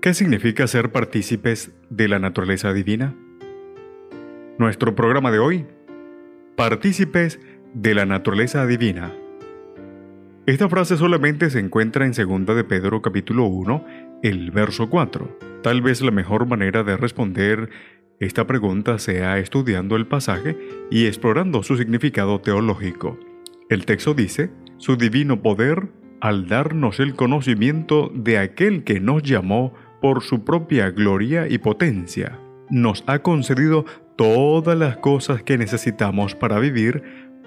¿Qué significa ser partícipes de la naturaleza divina? Nuestro programa de hoy, partícipes de la naturaleza divina. Esta frase solamente se encuentra en 2 de Pedro capítulo 1, el verso 4. Tal vez la mejor manera de responder esta pregunta sea estudiando el pasaje y explorando su significado teológico. El texto dice, su divino poder al darnos el conocimiento de aquel que nos llamó por su propia gloria y potencia, nos ha concedido todas las cosas que necesitamos para vivir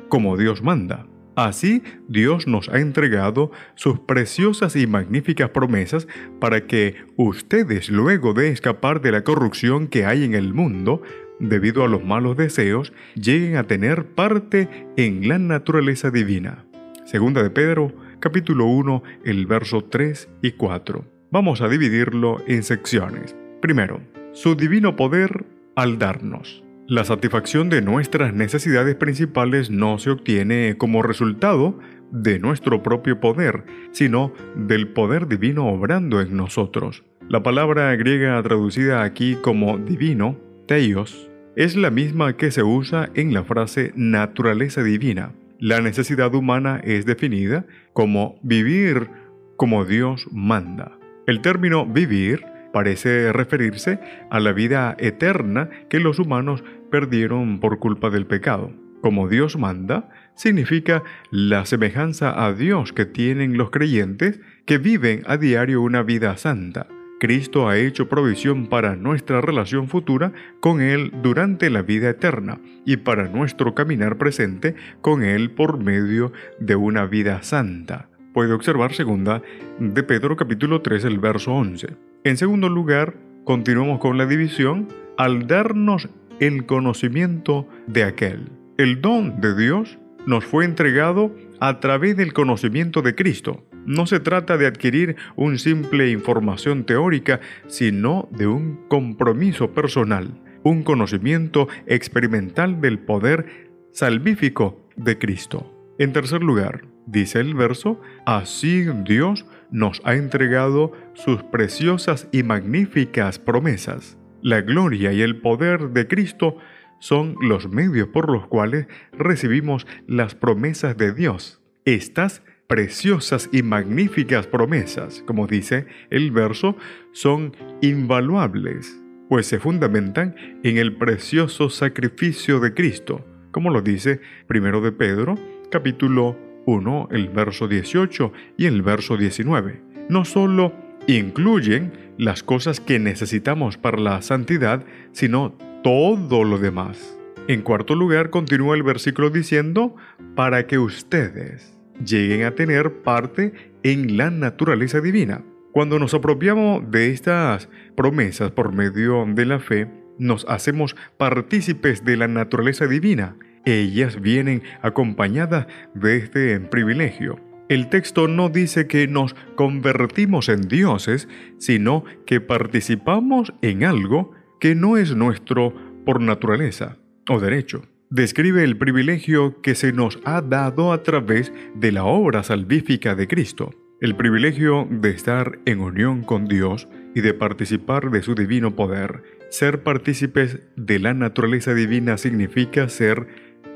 como Dios manda. Así Dios nos ha entregado sus preciosas y magníficas promesas para que ustedes, luego de escapar de la corrupción que hay en el mundo, debido a los malos deseos, lleguen a tener parte en la naturaleza divina. Segunda de Pedro, capítulo 1, el verso 3 y 4. Vamos a dividirlo en secciones. Primero, su divino poder al darnos. La satisfacción de nuestras necesidades principales no se obtiene como resultado de nuestro propio poder, sino del poder divino obrando en nosotros. La palabra griega traducida aquí como divino, teios, es la misma que se usa en la frase naturaleza divina. La necesidad humana es definida como vivir como Dios manda. El término vivir parece referirse a la vida eterna que los humanos perdieron por culpa del pecado. Como Dios manda, significa la semejanza a Dios que tienen los creyentes que viven a diario una vida santa. Cristo ha hecho provisión para nuestra relación futura con Él durante la vida eterna y para nuestro caminar presente con Él por medio de una vida santa puede observar segunda de Pedro capítulo 3 el verso 11. En segundo lugar, continuamos con la división al darnos el conocimiento de aquel. El don de Dios nos fue entregado a través del conocimiento de Cristo. No se trata de adquirir una simple información teórica, sino de un compromiso personal, un conocimiento experimental del poder salvífico de Cristo. En tercer lugar, Dice el verso, así Dios nos ha entregado sus preciosas y magníficas promesas. La gloria y el poder de Cristo son los medios por los cuales recibimos las promesas de Dios. Estas preciosas y magníficas promesas, como dice el verso, son invaluables, pues se fundamentan en el precioso sacrificio de Cristo, como lo dice primero de Pedro, capítulo 1, el verso 18 y el verso 19. No solo incluyen las cosas que necesitamos para la santidad, sino todo lo demás. En cuarto lugar, continúa el versículo diciendo, para que ustedes lleguen a tener parte en la naturaleza divina. Cuando nos apropiamos de estas promesas por medio de la fe, nos hacemos partícipes de la naturaleza divina ellas vienen acompañadas de este privilegio. El texto no dice que nos convertimos en dioses, sino que participamos en algo que no es nuestro por naturaleza o derecho. Describe el privilegio que se nos ha dado a través de la obra salvífica de Cristo, el privilegio de estar en unión con Dios y de participar de su divino poder. Ser partícipes de la naturaleza divina significa ser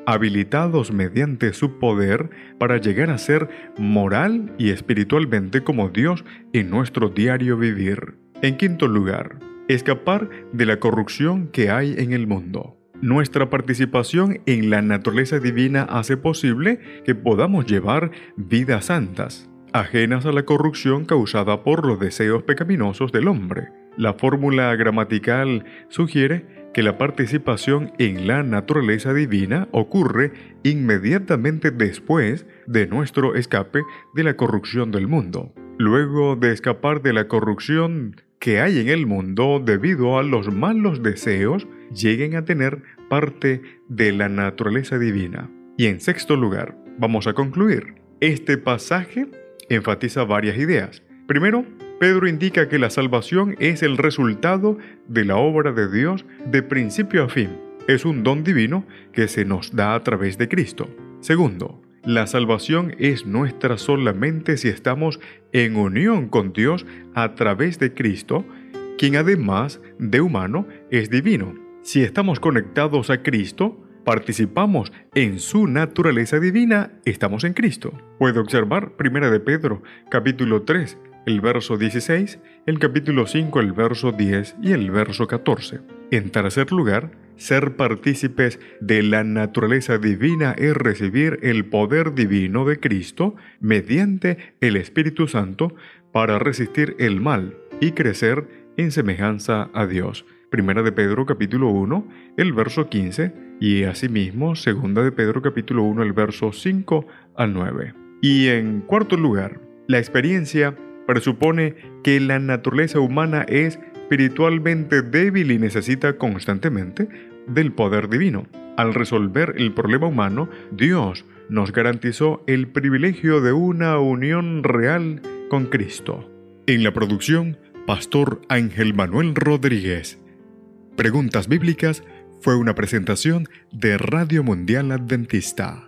habilitados mediante su poder para llegar a ser moral y espiritualmente como Dios en nuestro diario vivir. En quinto lugar, escapar de la corrupción que hay en el mundo. Nuestra participación en la naturaleza divina hace posible que podamos llevar vidas santas, ajenas a la corrupción causada por los deseos pecaminosos del hombre. La fórmula gramatical sugiere que la participación en la naturaleza divina ocurre inmediatamente después de nuestro escape de la corrupción del mundo. Luego de escapar de la corrupción que hay en el mundo debido a los malos deseos lleguen a tener parte de la naturaleza divina. Y en sexto lugar, vamos a concluir. Este pasaje enfatiza varias ideas. Primero, Pedro indica que la salvación es el resultado de la obra de Dios de principio a fin. Es un don divino que se nos da a través de Cristo. Segundo, la salvación es nuestra solamente si estamos en unión con Dios a través de Cristo, quien además de humano es divino. Si estamos conectados a Cristo, participamos en su naturaleza divina, estamos en Cristo. Puede observar 1 de Pedro, capítulo 3, el verso 16, el capítulo 5, el verso 10 y el verso 14. En tercer lugar, ser partícipes de la naturaleza divina es recibir el poder divino de Cristo mediante el Espíritu Santo para resistir el mal y crecer en semejanza a Dios. Primera de Pedro capítulo 1, el verso 15 y asimismo Segunda de Pedro capítulo 1, el verso 5 al 9. Y en cuarto lugar, la experiencia presupone que la naturaleza humana es espiritualmente débil y necesita constantemente del poder divino. Al resolver el problema humano, Dios nos garantizó el privilegio de una unión real con Cristo. En la producción, Pastor Ángel Manuel Rodríguez. Preguntas Bíblicas fue una presentación de Radio Mundial Adventista.